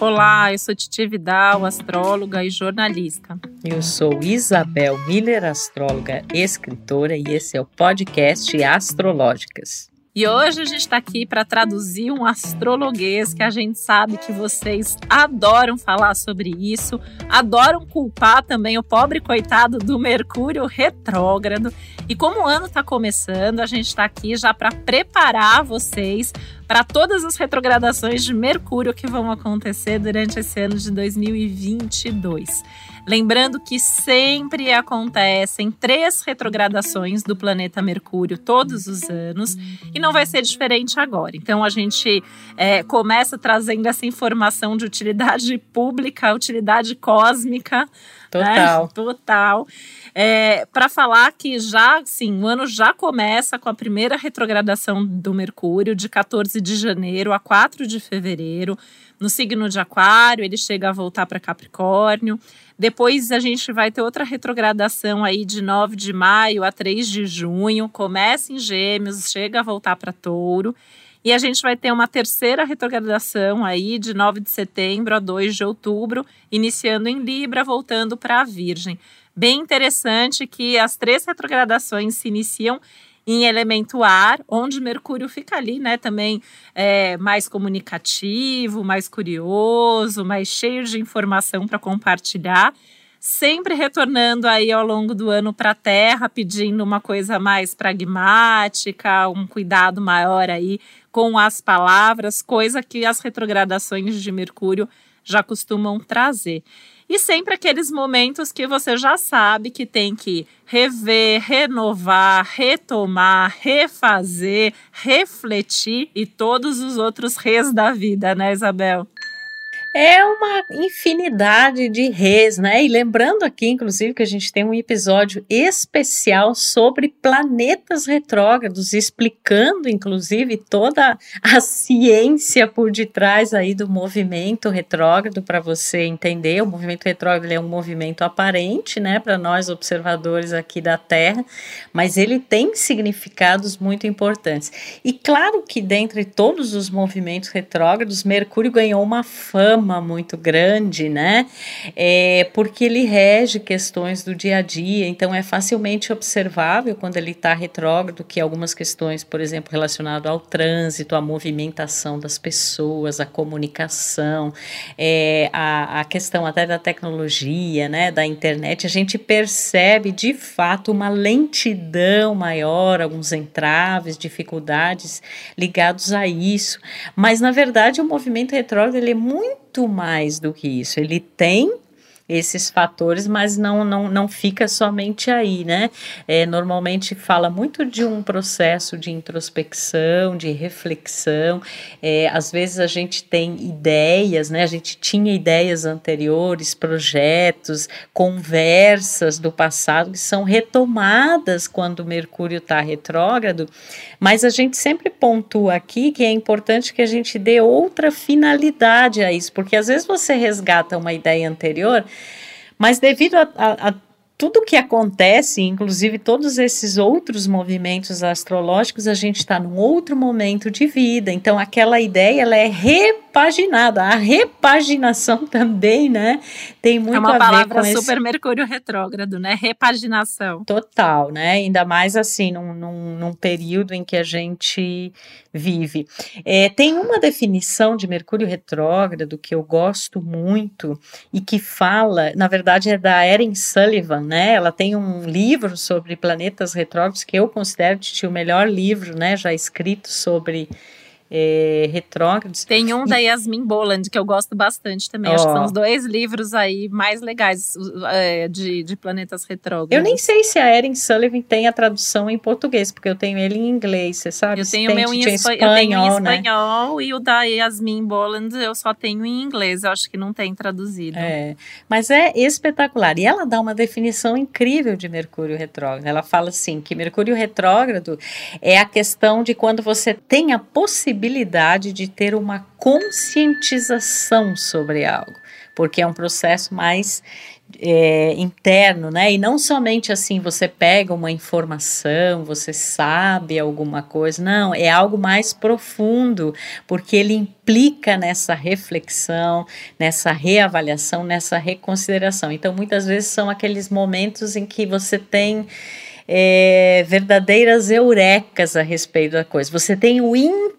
Olá, eu sou Titi Vidal, astróloga e jornalista. Eu sou Isabel Miller, astróloga, escritora, e esse é o podcast Astrológicas. E hoje a gente está aqui para traduzir um astrologuês que a gente sabe que vocês adoram falar sobre isso, adoram culpar também o pobre coitado do Mercúrio retrógrado. E como o ano está começando, a gente está aqui já para preparar vocês para todas as retrogradações de Mercúrio que vão acontecer durante esse ano de 2022. Lembrando que sempre acontecem três retrogradações do planeta Mercúrio todos os anos e não vai ser diferente agora. Então a gente é, começa trazendo essa informação de utilidade pública, utilidade cósmica. Total. Né? Total. É, para falar que já, sim, o ano já começa com a primeira retrogradação do Mercúrio, de 14 de janeiro a 4 de fevereiro, no signo de Aquário, ele chega a voltar para Capricórnio. Depois a gente vai ter outra retrogradação aí de 9 de maio a 3 de junho, começa em Gêmeos, chega a voltar para Touro. E a gente vai ter uma terceira retrogradação aí de 9 de setembro a 2 de outubro, iniciando em Libra, voltando para a Virgem. Bem interessante que as três retrogradações se iniciam em elemento ar, onde Mercúrio fica ali, né, também é, mais comunicativo, mais curioso, mais cheio de informação para compartilhar, sempre retornando aí ao longo do ano para a Terra, pedindo uma coisa mais pragmática, um cuidado maior aí com as palavras, coisa que as retrogradações de Mercúrio já costumam trazer. E sempre aqueles momentos que você já sabe que tem que rever, renovar, retomar, refazer, refletir e todos os outros res da vida, né, Isabel? É uma infinidade de reis, né? E lembrando aqui, inclusive, que a gente tem um episódio especial sobre planetas retrógrados, explicando, inclusive, toda a ciência por detrás aí do movimento retrógrado para você entender. O movimento retrógrado é um movimento aparente, né, para nós observadores aqui da Terra, mas ele tem significados muito importantes. E claro que dentre todos os movimentos retrógrados, Mercúrio ganhou uma fama fama muito grande, né? É, porque ele rege questões do dia a dia, então é facilmente observável quando ele está retrógrado que algumas questões, por exemplo, relacionadas ao trânsito, à movimentação das pessoas, à comunicação, é, a questão até da tecnologia, né, da internet, a gente percebe de fato uma lentidão maior, alguns entraves, dificuldades ligados a isso. Mas na verdade o movimento retrógrado ele é muito muito mais do que isso. Ele tem esses fatores, mas não, não, não fica somente aí, né? É, normalmente fala muito de um processo de introspecção, de reflexão. É, às vezes a gente tem ideias, né? A gente tinha ideias anteriores, projetos, conversas do passado que são retomadas quando Mercúrio está retrógrado, mas a gente sempre pontua aqui que é importante que a gente dê outra finalidade a isso, porque às vezes você resgata uma ideia anterior mas devido a, a, a tudo que acontece, inclusive todos esses outros movimentos astrológicos, a gente está num outro momento de vida. Então, aquela ideia ela é repaginada. A repaginação também, né? Tem muito a ver com É uma palavra super Mercúrio retrógrado, né? Repaginação. Total, né? Ainda mais assim, num, num, num período em que a gente vive. É, tem uma definição de Mercúrio retrógrado que eu gosto muito e que fala, na verdade, é da Erin Sullivan né? Ela tem um livro sobre planetas retrógrados que eu considero o melhor livro, né, já escrito sobre é, retrógrados. Tem um e... da Yasmin Boland que eu gosto bastante também. Oh. Acho que são os dois livros aí mais legais é, de, de planetas retrógrados. Eu nem sei se a Erin Sullivan tem a tradução em português, porque eu tenho ele em inglês, você sabe? Eu tenho o meu em, espa espanhol, eu tenho em espanhol né? e o da Yasmin Boland eu só tenho em inglês. Eu acho que não tem traduzido. É, mas é espetacular. E ela dá uma definição incrível de Mercúrio retrógrado. Ela fala assim que Mercúrio retrógrado é a questão de quando você tem a possibilidade possibilidade de ter uma conscientização sobre algo, porque é um processo mais é, interno, né? E não somente assim você pega uma informação, você sabe alguma coisa, não, é algo mais profundo, porque ele implica nessa reflexão, nessa reavaliação, nessa reconsideração. Então, muitas vezes são aqueles momentos em que você tem é, verdadeiras eurecas a respeito da coisa. Você tem o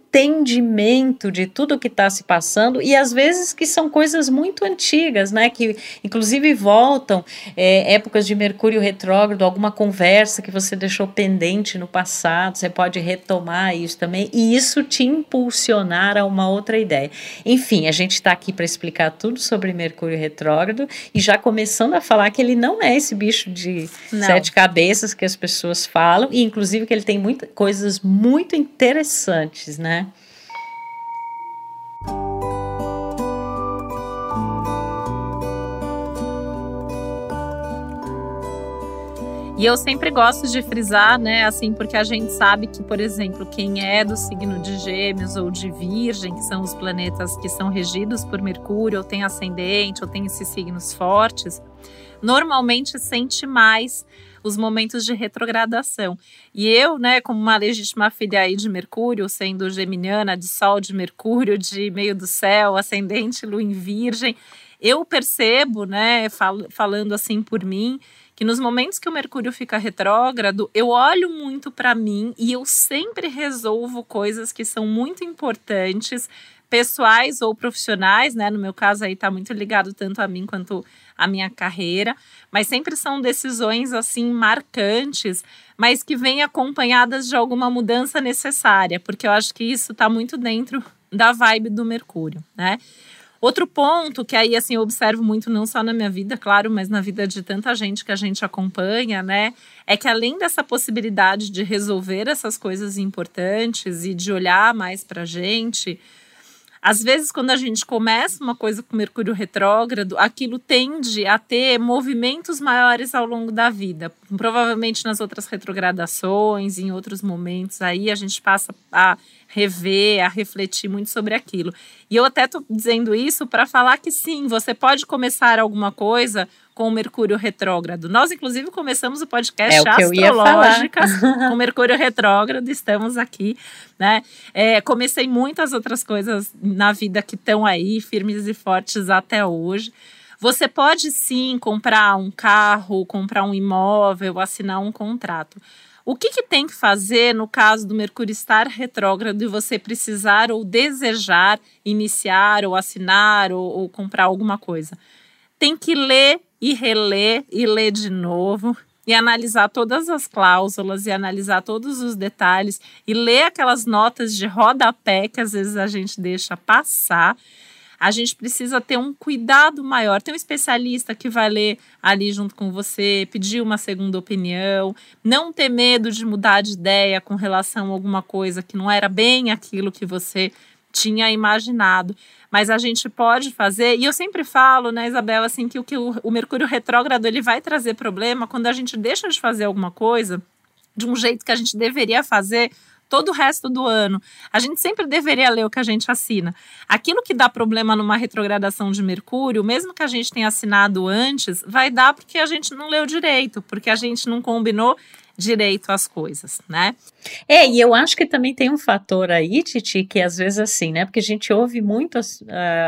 entendimento de tudo que está se passando e às vezes que são coisas muito antigas, né? Que inclusive voltam é, épocas de Mercúrio retrógrado, alguma conversa que você deixou pendente no passado, você pode retomar isso também e isso te impulsionar a uma outra ideia. Enfim, a gente está aqui para explicar tudo sobre Mercúrio retrógrado e já começando a falar que ele não é esse bicho de não. sete cabeças que as pessoas falam e inclusive que ele tem muitas coisas muito interessantes, né? E eu sempre gosto de frisar, né, assim, porque a gente sabe que, por exemplo, quem é do signo de Gêmeos ou de Virgem, que são os planetas que são regidos por Mercúrio, ou tem ascendente, ou tem esses signos fortes, normalmente sente mais os momentos de retrogradação. E eu, né, como uma legítima filha aí de Mercúrio, sendo geminiana, de Sol de Mercúrio, de meio do céu, ascendente, lua em Virgem, eu percebo, né, fal falando assim por mim, que nos momentos que o Mercúrio fica retrógrado, eu olho muito para mim e eu sempre resolvo coisas que são muito importantes, pessoais ou profissionais, né? No meu caso aí tá muito ligado tanto a mim quanto a minha carreira, mas sempre são decisões assim marcantes, mas que vêm acompanhadas de alguma mudança necessária, porque eu acho que isso está muito dentro da vibe do Mercúrio, né? Outro ponto que aí assim eu observo muito não só na minha vida, claro, mas na vida de tanta gente que a gente acompanha, né, é que além dessa possibilidade de resolver essas coisas importantes e de olhar mais para a gente, às vezes, quando a gente começa uma coisa com Mercúrio retrógrado, aquilo tende a ter movimentos maiores ao longo da vida. Provavelmente nas outras retrogradações, em outros momentos, aí a gente passa a rever, a refletir muito sobre aquilo. E eu até estou dizendo isso para falar que sim, você pode começar alguma coisa com o Mercúrio retrógrado. Nós, inclusive, começamos o podcast é o Astrológicas com Mercúrio retrógrado, estamos aqui, né? É, comecei muitas outras coisas na vida que estão aí, firmes e fortes até hoje. Você pode sim comprar um carro, comprar um imóvel, assinar um contrato. O que, que, tem que fazer no caso do Mercúrio estar retrógrado e você precisar ou desejar iniciar ou assinar ou, ou comprar alguma coisa? Tem que ler e reler e ler de novo e analisar todas as cláusulas e analisar todos os detalhes e ler aquelas notas de rodapé que às vezes a gente deixa passar. A gente precisa ter um cuidado maior. Tem um especialista que vai ler ali junto com você, pedir uma segunda opinião, não ter medo de mudar de ideia com relação a alguma coisa que não era bem aquilo que você tinha imaginado mas a gente pode fazer, e eu sempre falo, né, Isabel, assim, que o que o, o Mercúrio retrógrado ele vai trazer problema quando a gente deixa de fazer alguma coisa de um jeito que a gente deveria fazer todo o resto do ano. A gente sempre deveria ler o que a gente assina. Aquilo que dá problema numa retrogradação de Mercúrio, mesmo que a gente tenha assinado antes, vai dar porque a gente não leu direito, porque a gente não combinou direito às coisas, né? É, e eu acho que também tem um fator aí, Titi, que às vezes assim, né? Porque a gente ouve muito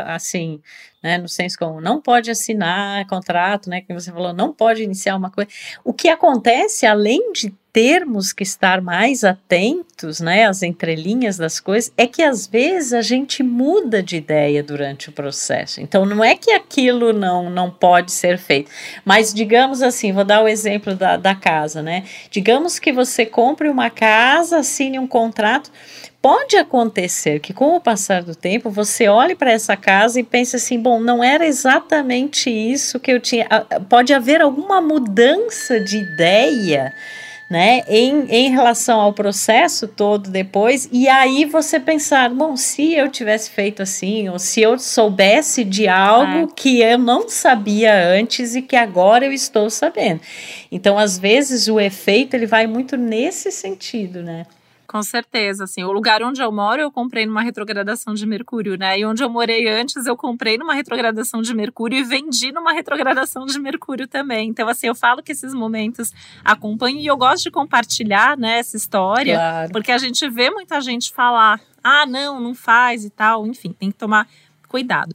assim, né? No senso como não pode assinar contrato, né? Que você falou, não pode iniciar uma coisa. O que acontece, além de termos que estar mais atentos, né, às entrelinhas das coisas, é que às vezes a gente muda de ideia durante o processo. Então não é que aquilo não, não pode ser feito, mas digamos assim, vou dar o exemplo da, da casa, né? Digamos que você compre uma casa, assine um contrato, pode acontecer que com o passar do tempo você olhe para essa casa e pense assim, bom, não era exatamente isso que eu tinha. Pode haver alguma mudança de ideia né, em, em relação ao processo todo depois, e aí você pensar, bom, se eu tivesse feito assim, ou se eu soubesse de algo é. que eu não sabia antes e que agora eu estou sabendo. Então, às vezes, o efeito ele vai muito nesse sentido, né? Com certeza, assim, o lugar onde eu moro eu comprei numa retrogradação de Mercúrio, né? E onde eu morei antes eu comprei numa retrogradação de Mercúrio e vendi numa retrogradação de Mercúrio também. Então, assim, eu falo que esses momentos acompanham e eu gosto de compartilhar, né, essa história, claro. porque a gente vê muita gente falar, ah, não, não faz e tal, enfim, tem que tomar cuidado.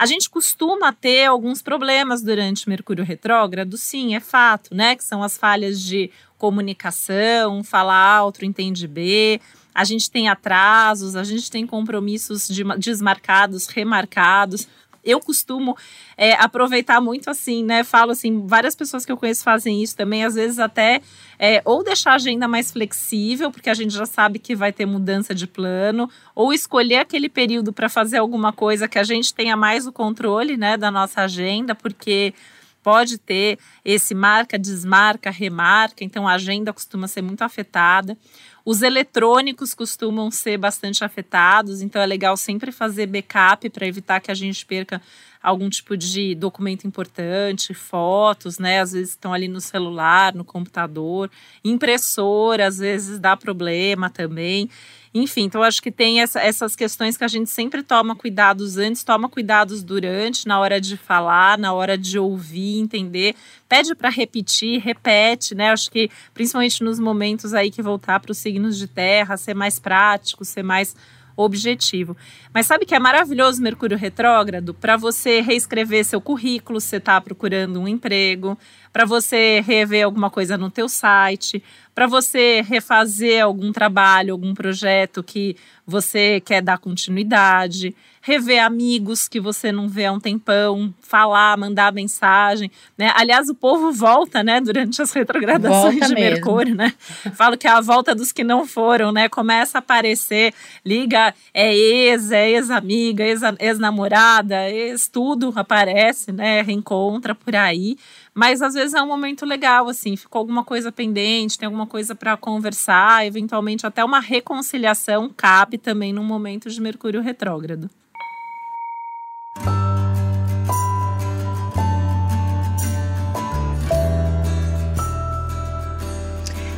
A gente costuma ter alguns problemas durante Mercúrio retrógrado, sim, é fato, né? Que são as falhas de comunicação, falar outro entende B. A gente tem atrasos, a gente tem compromissos de, desmarcados, remarcados eu costumo é, aproveitar muito assim, né? Falo assim, várias pessoas que eu conheço fazem isso também, às vezes até é, ou deixar a agenda mais flexível, porque a gente já sabe que vai ter mudança de plano, ou escolher aquele período para fazer alguma coisa que a gente tenha mais o controle, né, da nossa agenda, porque pode ter esse marca, desmarca, remarca, então a agenda costuma ser muito afetada. Os eletrônicos costumam ser bastante afetados, então é legal sempre fazer backup para evitar que a gente perca algum tipo de documento importante, fotos, né? Às vezes estão ali no celular, no computador, impressora, às vezes dá problema também. Enfim, então acho que tem essa, essas questões que a gente sempre toma cuidados antes, toma cuidados durante, na hora de falar, na hora de ouvir, entender. Pede para repetir, repete, né? Acho que principalmente nos momentos aí que voltar para os signos de terra, ser mais prático, ser mais objetivo. Mas sabe que é maravilhoso Mercúrio retrógrado para você reescrever seu currículo, você está procurando um emprego, para você rever alguma coisa no teu site, para você refazer algum trabalho, algum projeto que você quer dar continuidade, rever amigos que você não vê há um tempão, falar, mandar mensagem, né? Aliás, o povo volta, né, durante as retrogradações volta de mesmo. Mercúrio, né? Falo que é a volta dos que não foram, né? Começa a aparecer, liga, é ex, é ex-amiga, ex-namorada, ex, tudo aparece, né? Reencontra por aí. Mas às vezes é um momento legal, assim, ficou alguma coisa pendente, tem alguma coisa para conversar, eventualmente até uma reconciliação cabe também num momento de Mercúrio retrógrado.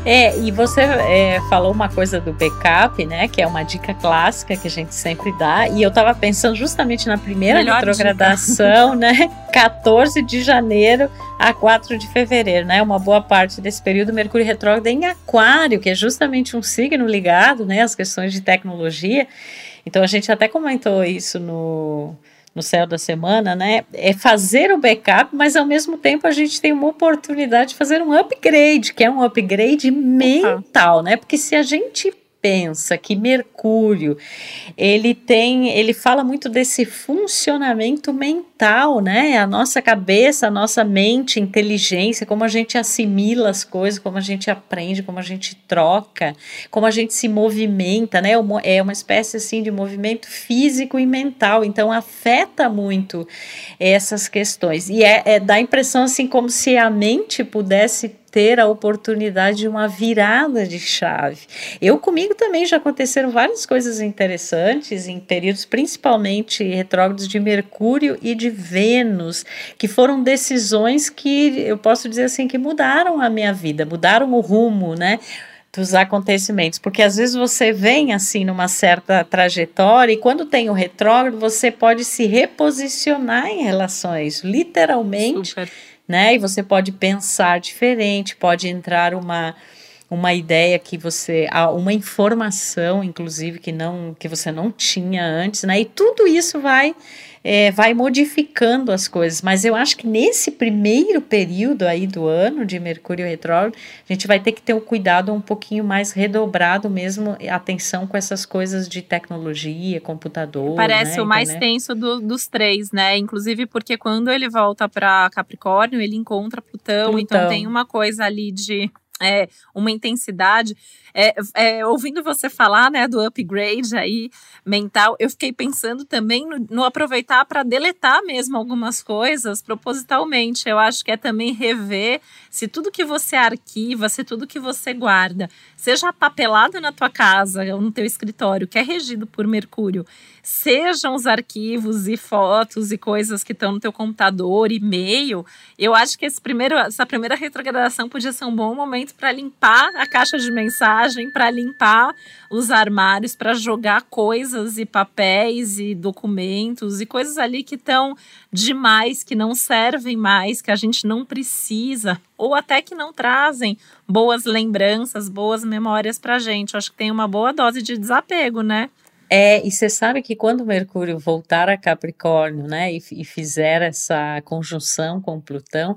É, e você é, falou uma coisa do backup, né? Que é uma dica clássica que a gente sempre dá. E eu estava pensando justamente na primeira Melhor retrogradação, né? 14 de janeiro a 4 de fevereiro, né? Uma boa parte desse período Mercúrio retrógrado em Aquário, que é justamente um signo ligado, né? Às questões de tecnologia. Então a gente até comentou isso no no céu da semana, né? É fazer o backup, mas ao mesmo tempo a gente tem uma oportunidade de fazer um upgrade, que é um upgrade mental, né? Porque se a gente pensa que Mercúrio ele tem, ele fala muito desse funcionamento mental, né? A nossa cabeça, a nossa mente, inteligência, como a gente assimila as coisas, como a gente aprende, como a gente troca, como a gente se movimenta, né? É uma espécie assim de movimento físico e mental, então afeta muito essas questões e é, é dá a impressão assim como se a mente pudesse ter a oportunidade de uma virada de chave. Eu comigo também já aconteceram várias coisas interessantes em períodos principalmente retrógrados de Mercúrio e de Vênus, que foram decisões que eu posso dizer assim que mudaram a minha vida, mudaram o rumo, né? dos acontecimentos, porque às vezes você vem assim numa certa trajetória e quando tem o retrógrado você pode se reposicionar em relações, literalmente. Super né? E você pode pensar diferente, pode entrar uma uma ideia que você, uma informação, inclusive, que não que você não tinha antes, né? E tudo isso vai é, vai modificando as coisas. Mas eu acho que nesse primeiro período aí do ano de Mercúrio retrógrado, a gente vai ter que ter o um cuidado um pouquinho mais redobrado mesmo, atenção com essas coisas de tecnologia, computador. Parece né, o mais tenso do, dos três, né? Inclusive porque quando ele volta para Capricórnio, ele encontra Plutão, Plutão, então tem uma coisa ali de é, uma intensidade. É, é, ouvindo você falar né, do upgrade aí mental, eu fiquei pensando também no, no aproveitar para deletar mesmo algumas coisas propositalmente. Eu acho que é também rever se tudo que você arquiva, se tudo que você guarda, seja papelado na tua casa ou no teu escritório, que é regido por Mercúrio, sejam os arquivos e fotos e coisas que estão no teu computador, e-mail, eu acho que esse primeiro, essa primeira retrogradação podia ser um bom momento para limpar a caixa de mensagem, para limpar os armários, para jogar coisas e papéis e documentos e coisas ali que estão demais, que não servem mais, que a gente não precisa, ou até que não trazem boas lembranças, boas memórias para a gente. Acho que tem uma boa dose de desapego, né? É, e você sabe que quando Mercúrio voltar a Capricórnio, né, e, e, fizer essa conjunção com Plutão,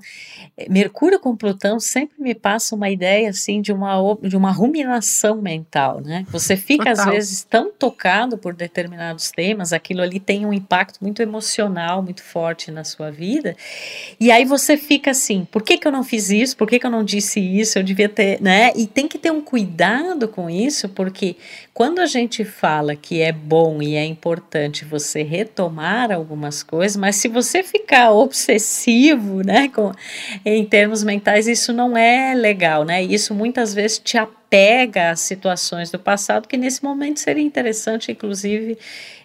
é, Mercúrio com Plutão sempre me passa uma ideia assim de uma de uma ruminação mental, né? Você fica Total. às vezes tão tocado por determinados temas, aquilo ali tem um impacto muito emocional, muito forte na sua vida, e aí você fica assim, por que que eu não fiz isso? Por que que eu não disse isso? Eu devia ter, né? E tem que ter um cuidado com isso, porque quando a gente fala que é bom e é importante você retomar algumas coisas, mas se você ficar obsessivo, né, com, em termos mentais, isso não é legal, né? Isso muitas vezes te apega às situações do passado que nesse momento seria interessante, inclusive,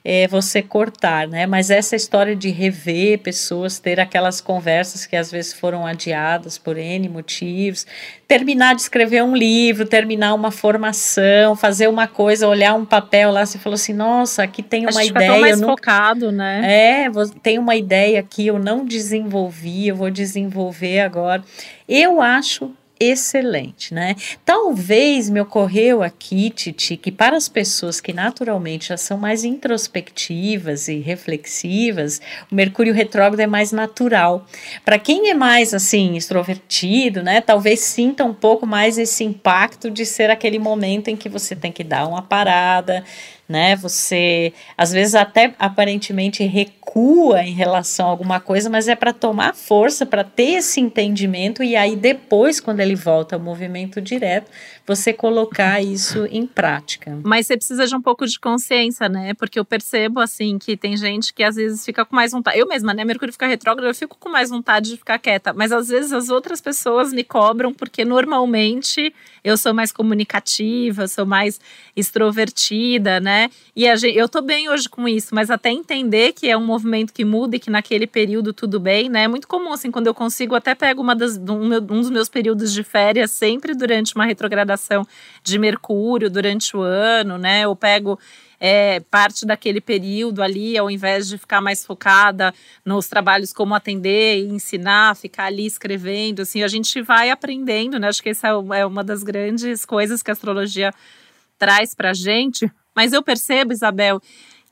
é, você cortar, né? Mas essa história de rever pessoas, ter aquelas conversas que às vezes foram adiadas por N motivos, terminar de escrever um livro, terminar uma formação, fazer uma coisa, olhar um papel lá, você falou assim, nossa, aqui tem uma ideia. Fica mais focado, né? É, tem uma ideia aqui, eu não desenvolvi, eu vou desenvolver agora. Eu acho excelente, né? Talvez me ocorreu aqui, Titi, que para as pessoas que naturalmente já são mais introspectivas e reflexivas, o Mercúrio retrógrado é mais natural. Para quem é mais assim extrovertido, né, talvez sinta um pouco mais esse impacto de ser aquele momento em que você tem que dar uma parada, né? Você às vezes até aparentemente recua em relação a alguma coisa, mas é para tomar força, para ter esse entendimento e aí depois, quando ele volta ao movimento direto, você colocar isso em prática. Mas você precisa de um pouco de consciência, né? Porque eu percebo assim que tem gente que às vezes fica com mais vontade. Eu mesma, né? Mercúrio fica retrógrado, eu fico com mais vontade de ficar quieta, mas às vezes as outras pessoas me cobram porque normalmente eu sou mais comunicativa, sou mais extrovertida, né? E a gente, eu tô bem hoje com isso, mas até entender que é um movimento que muda e que naquele período tudo bem, né? É muito comum, assim, quando eu consigo, até pego uma das, um, meu, um dos meus períodos de férias sempre durante uma retrogradação de Mercúrio durante o ano, né? Eu pego é, parte daquele período ali, ao invés de ficar mais focada nos trabalhos como atender e ensinar, ficar ali escrevendo, assim, a gente vai aprendendo, né? Acho que essa é, é uma das grandes coisas que a astrologia traz para gente. Mas eu percebo, Isabel,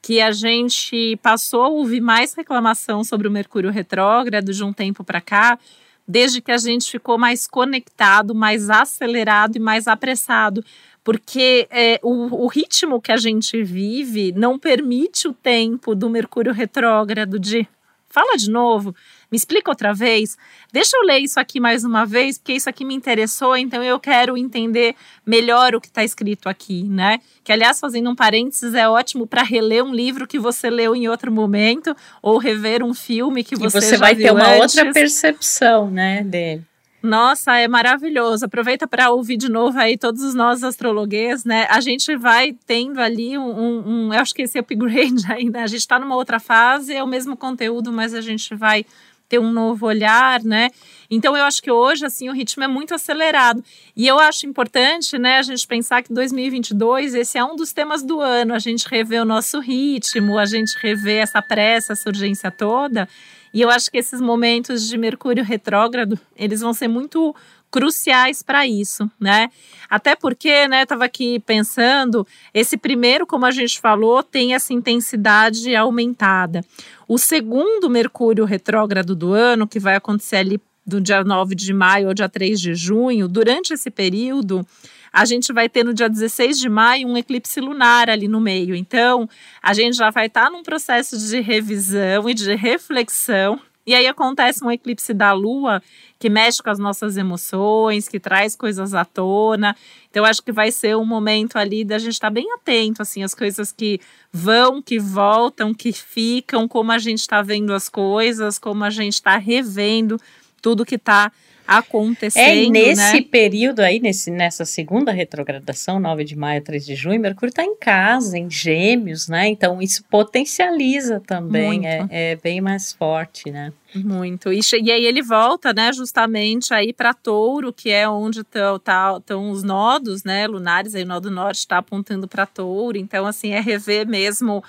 que a gente passou a ouvir mais reclamação sobre o Mercúrio retrógrado de um tempo para cá, desde que a gente ficou mais conectado, mais acelerado e mais apressado porque é, o, o, ritmo que a gente vive não permite o tempo do Mercúrio retrógrado de. Fala de novo, me explica outra vez. Deixa eu ler isso aqui mais uma vez, porque isso aqui me interessou, então eu quero entender melhor o que está escrito aqui, né? Que, aliás, fazendo um parênteses, é ótimo para reler um livro que você leu em outro momento, ou rever um filme que você, e você vai ter uma antes. outra percepção, né, dele. Nossa, é maravilhoso. Aproveita para ouvir de novo aí todos os nossos astrologuês, né? A gente vai tendo ali um, um eu acho que esse upgrade ainda. A gente está numa outra fase, é o mesmo conteúdo, mas a gente vai ter um novo olhar, né? Então eu acho que hoje assim o ritmo é muito acelerado. E eu acho importante, né, a gente pensar que 2022 esse é um dos temas do ano, a gente rever o nosso ritmo, a gente rever essa pressa, essa urgência toda. E eu acho que esses momentos de Mercúrio retrógrado, eles vão ser muito cruciais para isso, né? Até porque, né, estava aqui pensando, esse primeiro, como a gente falou, tem essa intensidade aumentada. O segundo Mercúrio retrógrado do ano, que vai acontecer ali do dia 9 de maio ao dia 3 de junho, durante esse período, a gente vai ter no dia 16 de maio um eclipse lunar ali no meio. Então, a gente já vai estar tá num processo de revisão e de reflexão. E aí acontece um eclipse da lua que mexe com as nossas emoções, que traz coisas à tona. Então, acho que vai ser um momento ali da gente estar tá bem atento, assim, as coisas que vão, que voltam, que ficam, como a gente está vendo as coisas, como a gente está revendo tudo que está acontecendo. É, e nesse né? período aí, nesse, nessa segunda retrogradação, 9 de maio a 3 de junho, Mercúrio está em casa, em gêmeos, né? Então isso potencializa também, é, é, bem mais forte, né? Muito. E, e aí ele volta, né, justamente aí para Touro, que é onde estão tá, os nodos, né, lunares, aí o nó do norte está apontando para Touro. Então, assim, é rever mesmo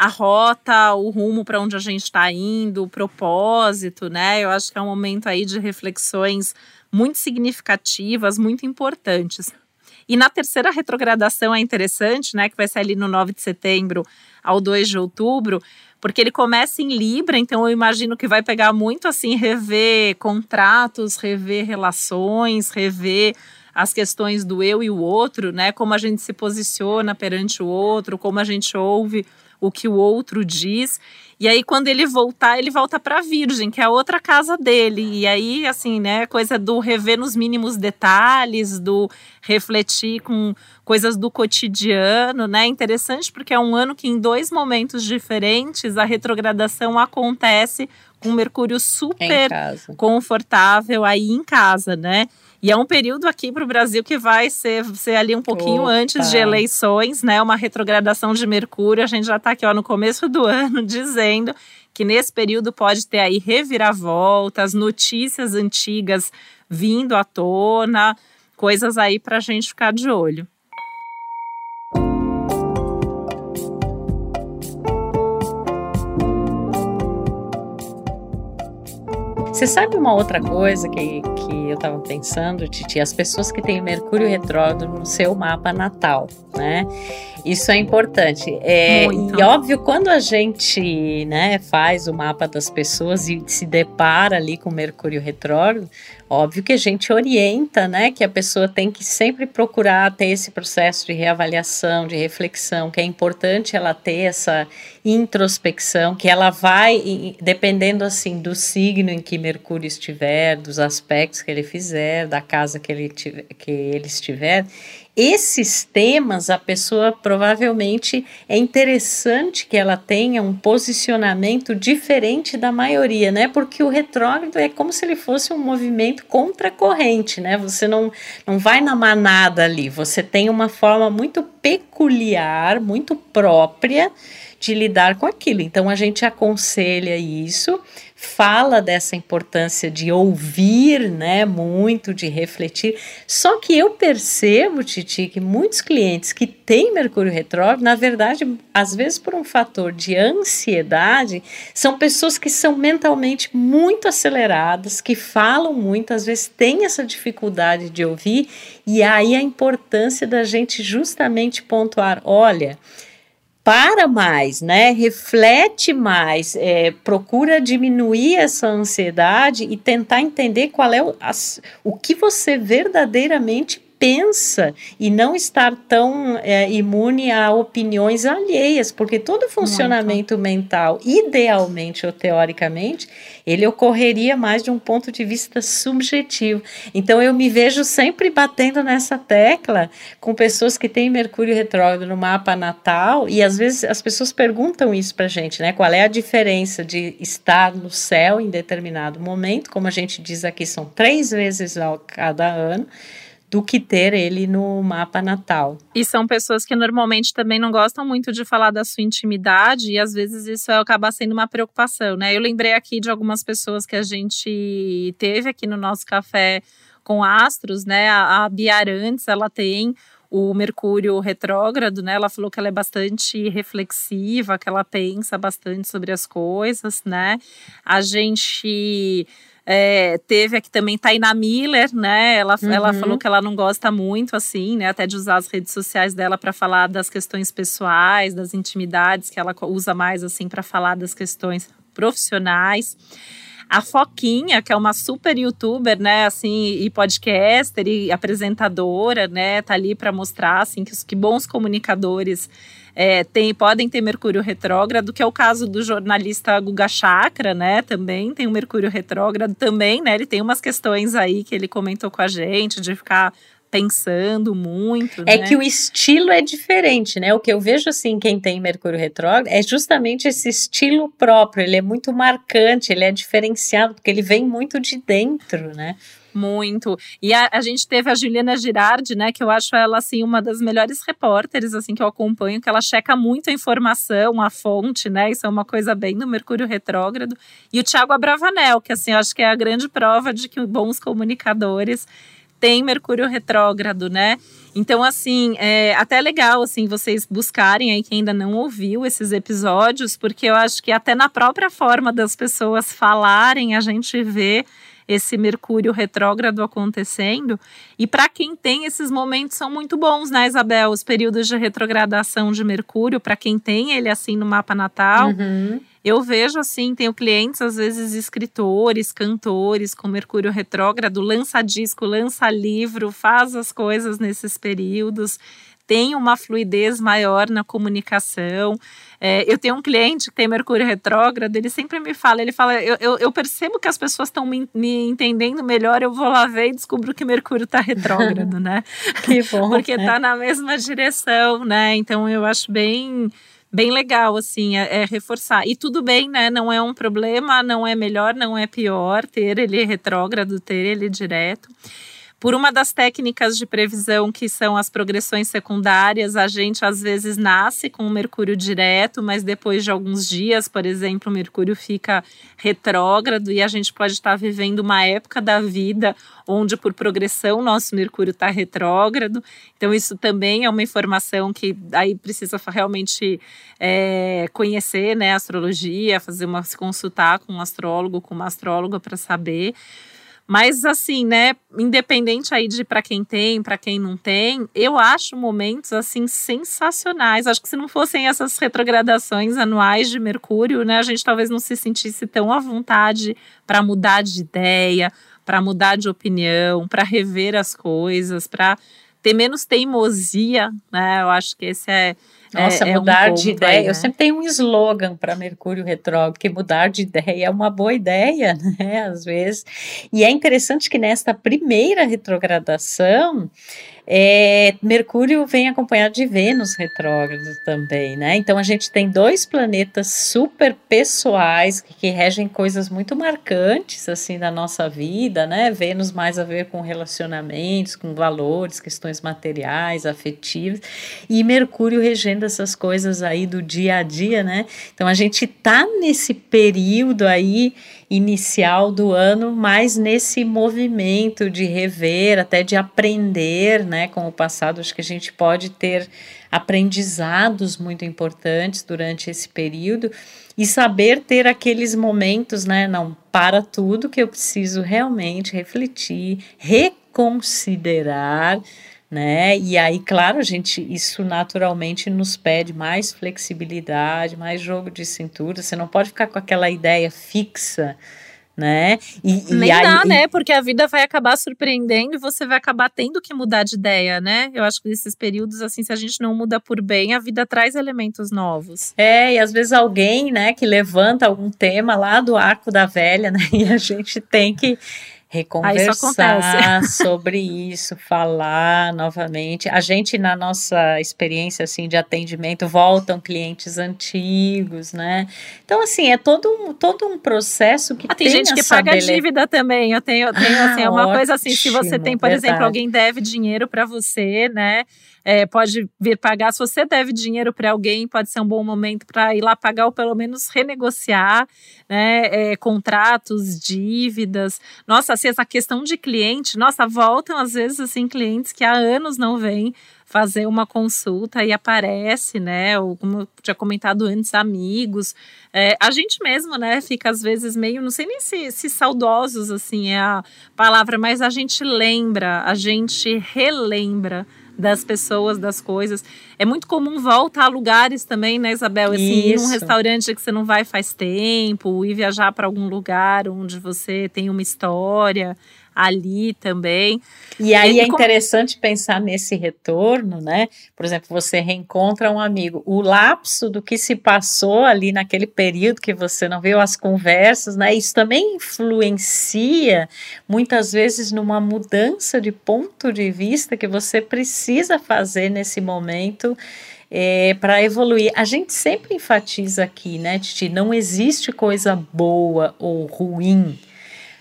a rota, o rumo para onde a gente está indo, o propósito, né? Eu acho que é um momento aí de reflexões muito significativas, muito importantes. E na terceira retrogradação é interessante, né, que vai ser ali no 9 de setembro ao 2 de outubro, porque ele começa em Libra, então eu imagino que vai pegar muito assim rever contratos, rever relações, rever as questões do eu e o outro, né? Como a gente se posiciona perante o outro, como a gente ouve o que o outro diz. E aí, quando ele voltar, ele volta para Virgem, que é a outra casa dele. E aí, assim, né, coisa do rever nos mínimos detalhes, do refletir com coisas do cotidiano, né? Interessante porque é um ano que, em dois momentos diferentes, a retrogradação acontece com Mercúrio super confortável aí em casa, né? E é um período aqui para o Brasil que vai ser, ser ali um pouquinho Opa. antes de eleições, né? Uma retrogradação de Mercúrio. A gente já está aqui ó, no começo do ano dizendo que nesse período pode ter aí reviravoltas, notícias antigas vindo à tona, coisas aí para a gente ficar de olho. Você sabe uma outra coisa que, que eu estava pensando, Titi? As pessoas que têm Mercúrio retrógrado no seu mapa natal, né? Isso é importante. É, e óbvio, quando a gente né, faz o mapa das pessoas e se depara ali com Mercúrio retrógrado, óbvio que a gente orienta, né, que a pessoa tem que sempre procurar ter esse processo de reavaliação, de reflexão, que é importante ela ter essa introspecção, que ela vai, dependendo assim do signo em que Mercúrio estiver, dos aspectos que ele fizer, da casa que ele, que ele estiver, esses temas, a pessoa provavelmente é interessante que ela tenha um posicionamento diferente da maioria, né? Porque o retrógrado é como se ele fosse um movimento contra corrente, né? Você não, não vai na manada ali, você tem uma forma muito peculiar, muito própria de lidar com aquilo. Então a gente aconselha isso fala dessa importância de ouvir, né, muito, de refletir. Só que eu percebo, Titi, que muitos clientes que têm Mercúrio retrógrado, na verdade, às vezes por um fator de ansiedade, são pessoas que são mentalmente muito aceleradas, que falam muito, às vezes têm essa dificuldade de ouvir, e aí a importância da gente justamente pontuar, olha, para mais, né? Reflete mais, é, procura diminuir essa ansiedade e tentar entender qual é o, as, o que você verdadeiramente pensa e não estar tão é, imune a opiniões alheias, porque todo funcionamento Muito. mental, idealmente ou teoricamente, ele ocorreria mais de um ponto de vista subjetivo. Então eu me vejo sempre batendo nessa tecla com pessoas que têm Mercúrio retrógrado no mapa natal e às vezes as pessoas perguntam isso para gente, né? Qual é a diferença de estar no céu em determinado momento, como a gente diz aqui, são três vezes ao cada ano do que ter ele no mapa natal. E são pessoas que normalmente também não gostam muito de falar da sua intimidade e às vezes isso acaba sendo uma preocupação, né? Eu lembrei aqui de algumas pessoas que a gente teve aqui no nosso café com astros, né? A, a ela tem o Mercúrio retrógrado, né? Ela falou que ela é bastante reflexiva, que ela pensa bastante sobre as coisas, né? A gente é, teve aqui também Taina Miller, né? Ela, uhum. ela falou que ela não gosta muito, assim, né? Até de usar as redes sociais dela para falar das questões pessoais, das intimidades, que ela usa mais, assim, para falar das questões profissionais. A Foquinha, que é uma super youtuber, né, assim, e podcaster e apresentadora, né, tá ali para mostrar, assim, que, que bons comunicadores é, tem, podem ter Mercúrio retrógrado, que é o caso do jornalista Guga Chakra, né? Também tem o Mercúrio retrógrado, também, né? Ele tem umas questões aí que ele comentou com a gente de ficar pensando muito. É né? que o estilo é diferente, né? O que eu vejo assim, quem tem Mercúrio retrógrado, é justamente esse estilo próprio. Ele é muito marcante, ele é diferenciado, porque ele vem muito de dentro, né? Muito. E a, a, gente teve a Juliana Girardi, né, que eu acho ela assim uma das melhores repórteres assim que eu acompanho, que ela checa muito a informação, a fonte, né? Isso é uma coisa bem do Mercúrio retrógrado. E o Thiago Abravanel, que assim, eu acho que é a grande prova de que bons comunicadores têm Mercúrio retrógrado, né? Então, assim, é até legal, assim, vocês buscarem aí quem ainda não ouviu esses episódios, porque eu acho que até na própria forma das pessoas falarem, a gente vê esse Mercúrio retrógrado acontecendo. E para quem tem esses momentos são muito bons, né, Isabel? Os períodos de retrogradação de Mercúrio, para quem tem ele assim no mapa natal. Uhum. Eu vejo assim, tenho clientes, às vezes escritores, cantores com Mercúrio retrógrado, lança disco, lança livro, faz as coisas nesses períodos tem uma fluidez maior na comunicação. É, eu tenho um cliente que tem Mercúrio retrógrado, ele sempre me fala, ele fala, eu, eu, eu percebo que as pessoas estão me, me, entendendo melhor, eu vou lá ver e descubro que Mercúrio está retrógrado, né? que bom. Porque está é. na mesma direção, né? Então eu acho bem bem legal, assim, é, é, reforçar. E tudo bem, né? Não é um problema, não é melhor, não é pior ter ele retrógrado, ter ele direto. Por uma das técnicas de previsão, que são as progressões secundárias, a gente às vezes nasce com o Mercúrio direto, mas depois de alguns dias, por exemplo, o Mercúrio fica retrógrado e a gente pode estar vivendo uma época da vida onde, por progressão, nosso Mercúrio está retrógrado. Então, isso também é uma informação que aí precisa realmente é, conhecer né, a astrologia, fazer uma, se consultar com um astrólogo, com uma astróloga para saber. Mas assim, né, independente aí de para quem tem, para quem não tem, eu acho momentos assim sensacionais. Acho que se não fossem essas retrogradações anuais de Mercúrio, né, a gente talvez não se sentisse tão à vontade para mudar de ideia, para mudar de opinião, para rever as coisas, para ter menos teimosia, né? Eu acho que esse é nossa, é, mudar é um de ideia. Aí, né? Eu sempre tenho um slogan para Mercúrio retrógrado, que mudar de ideia é uma boa ideia, né? Às vezes. E é interessante que nesta primeira retrogradação, é, Mercúrio vem acompanhado de Vênus retrógrado também, né? Então a gente tem dois planetas super pessoais que, que, regem coisas muito marcantes assim da nossa vida, né? Vênus mais a ver com relacionamentos, com valores, questões materiais, afetivas, e Mercúrio regendo essas coisas aí do dia a dia, né? Então a gente tá nesse período aí inicial do ano, mas nesse movimento de rever, até de aprender, né, com o passado, acho que a gente pode ter aprendizados muito importantes durante esse período e saber ter aqueles momentos, né, não para tudo que eu preciso realmente refletir, reconsiderar, né? E aí, claro, a gente isso naturalmente nos pede mais flexibilidade, mais jogo de cintura. Você não pode ficar com aquela ideia fixa, né? E, Nem e aí, dá, né? Porque a vida vai acabar surpreendendo e você vai acabar tendo que mudar de ideia, né? Eu acho que nesses períodos, assim, se a gente não muda por bem, a vida traz elementos novos. É, e às vezes alguém, né, que levanta algum tema lá do arco da velha, né? E a gente tem que reconversar sobre isso, falar novamente. A gente, na nossa experiência assim de atendimento, voltam clientes antigos, né? Então, assim, é todo um, todo um processo que ah, tem, tem gente que paga bele... dívida também. Eu tenho, eu tenho assim, é uma ótimo, coisa assim, se você tem, por verdade. exemplo, alguém deve dinheiro para você, né? É, pode vir pagar. Se você deve dinheiro para alguém, pode ser um bom momento para ir lá pagar ou pelo menos renegociar né, é, contratos, dívidas. Nossa, assim, essa questão de cliente, nossa, voltam às vezes assim clientes que há anos não vêm fazer uma consulta e aparece, né? Ou como eu tinha comentado antes, amigos. É, a gente mesmo, né, fica às vezes meio, não sei nem se, se saudosos, assim, é a palavra, mas a gente lembra, a gente relembra das pessoas, das coisas. É muito comum voltar a lugares também, né, Isabel? Assim, ir num restaurante que você não vai faz tempo, ir viajar para algum lugar onde você tem uma história ali também. E aí é interessante pensar nesse retorno, né? Por exemplo, você reencontra um amigo, o lapso do que se passou ali naquele período que você não viu as conversas, né? Isso também influencia muitas vezes numa mudança de ponto de vista que você precisa fazer nesse momento. É, para evoluir. A gente sempre enfatiza aqui, né, Titi? Não existe coisa boa ou ruim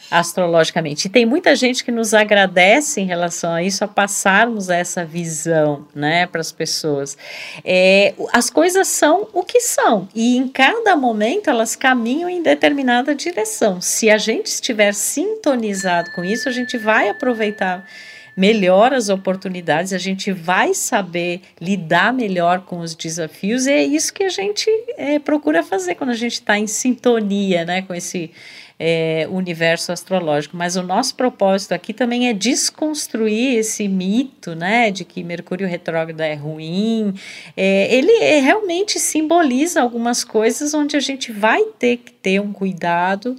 astrologicamente. E tem muita gente que nos agradece em relação a isso, a passarmos essa visão, né, para as pessoas. É, as coisas são o que são e em cada momento elas caminham em determinada direção. Se a gente estiver sintonizado com isso, a gente vai aproveitar melhor as oportunidades, a gente vai saber lidar melhor com os desafios, e é isso que a gente é, procura fazer quando a gente está em sintonia né, com esse é, universo astrológico. Mas o nosso propósito aqui também é desconstruir esse mito, né, de que Mercúrio retrógrado é ruim. É, ele é, realmente simboliza algumas coisas onde a gente vai ter que ter um cuidado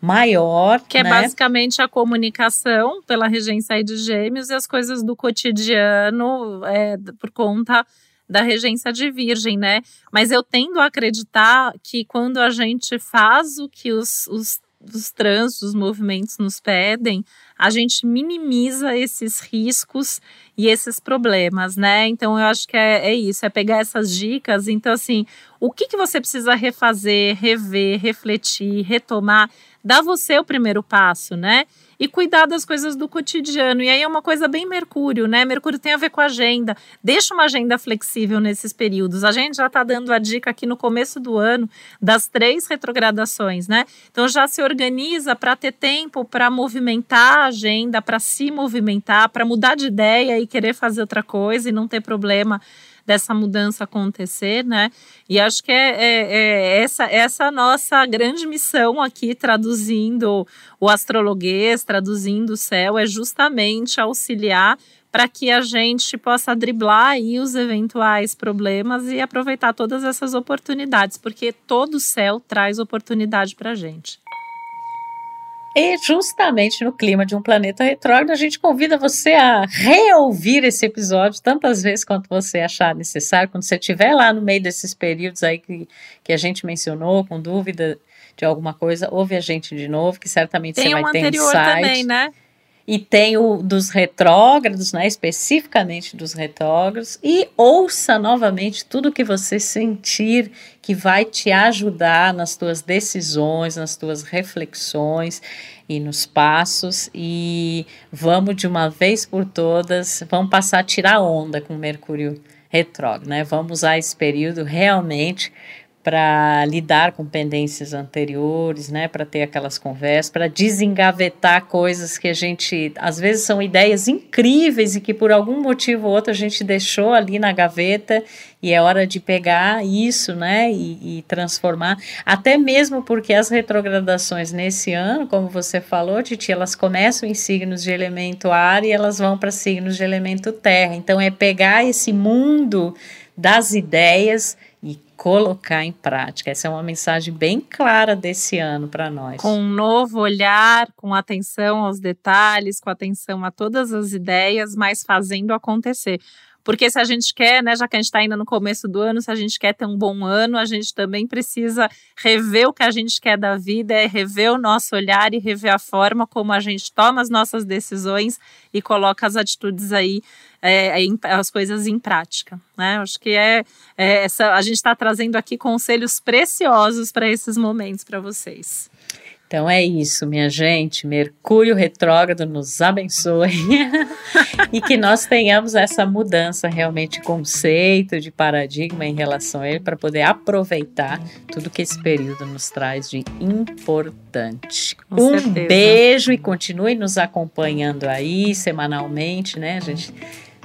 maior. Que é né? basicamente a comunicação pela regência de gêmeos e as coisas do cotidiano é, por conta da regência de virgem, né? Mas eu tendo a acreditar que quando a gente faz o que os, os dos trânsitos, os movimentos nos pedem, a gente minimiza esses riscos e esses problemas, né? Então eu acho que é, é isso, é pegar essas dicas. Então, assim, o que, que você precisa refazer, rever, refletir, retomar? Dá você o primeiro passo, né? e cuidar das coisas do cotidiano. E aí é uma coisa bem Mercúrio, né? Mercúrio tem a ver com agenda. Deixa uma agenda flexível nesses períodos. A gente já está dando a dica aqui no começo do ano das três retrogradações, né? Então já se organiza para ter tempo para movimentar a agenda, para se movimentar, para mudar de ideia e querer fazer outra coisa e não ter problema dessa mudança acontecer, né? E acho que é, é, é essa, essa nossa grande missão aqui, traduzindo o astrologuês, traduzindo o céu, é justamente auxiliar para que a gente possa driblar aí os eventuais problemas e aproveitar todas essas oportunidades, porque todo céu traz oportunidade para a gente. E justamente no clima de um planeta retrógrado, a gente convida você a reouvir esse episódio tantas vezes quanto você achar necessário. Quando você estiver lá no meio desses períodos aí que, que a gente mencionou, com dúvida de alguma coisa, ouve a gente de novo, que certamente Tem você um vai ter anterior insight. também, né? E tem o dos retrógrados, né, especificamente dos retrógrados, e ouça novamente tudo que você sentir que vai te ajudar nas tuas decisões, nas tuas reflexões e nos passos. E vamos de uma vez por todas, vamos passar a tirar onda com Mercúrio retrógrado, né? Vamos usar esse período realmente para lidar com pendências anteriores, né, para ter aquelas conversas, para desengavetar coisas que a gente, às vezes são ideias incríveis e que por algum motivo ou outro a gente deixou ali na gaveta e é hora de pegar isso, né, e, e transformar, até mesmo porque as retrogradações nesse ano, como você falou, Titi, elas começam em signos de elemento ar e elas vão para signos de elemento terra, então é pegar esse mundo das ideias colocar em prática. Essa é uma mensagem bem clara desse ano para nós. Com um novo olhar, com atenção aos detalhes, com atenção a todas as ideias, mas fazendo acontecer. Porque se a gente quer, né, já que a gente está ainda no começo do ano, se a gente quer ter um bom ano, a gente também precisa rever o que a gente quer da vida, é rever o nosso olhar e rever a forma como a gente toma as nossas decisões e coloca as atitudes aí, é, as coisas em prática. Né? Acho que é, é essa, a gente está trazendo aqui conselhos preciosos para esses momentos para vocês. Então é isso, minha gente. Mercúrio retrógrado nos abençoe e que nós tenhamos essa mudança realmente de conceito, de paradigma em relação a ele, para poder aproveitar tudo que esse período nos traz de importante. Com um certeza. beijo e continue nos acompanhando aí semanalmente, né? A gente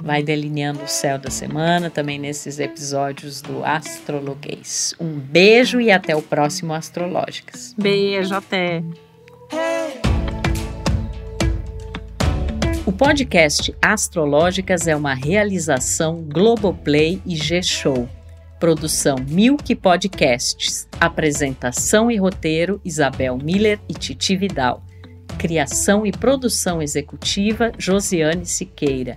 vai delineando o céu da semana também nesses episódios do Astrologuês. Um beijo e até o próximo Astrológicas. Beijo, até. O podcast Astrológicas é uma realização Globoplay e G-Show. Produção Milk Podcasts. Apresentação e roteiro Isabel Miller e Titi Vidal. Criação e produção executiva Josiane Siqueira.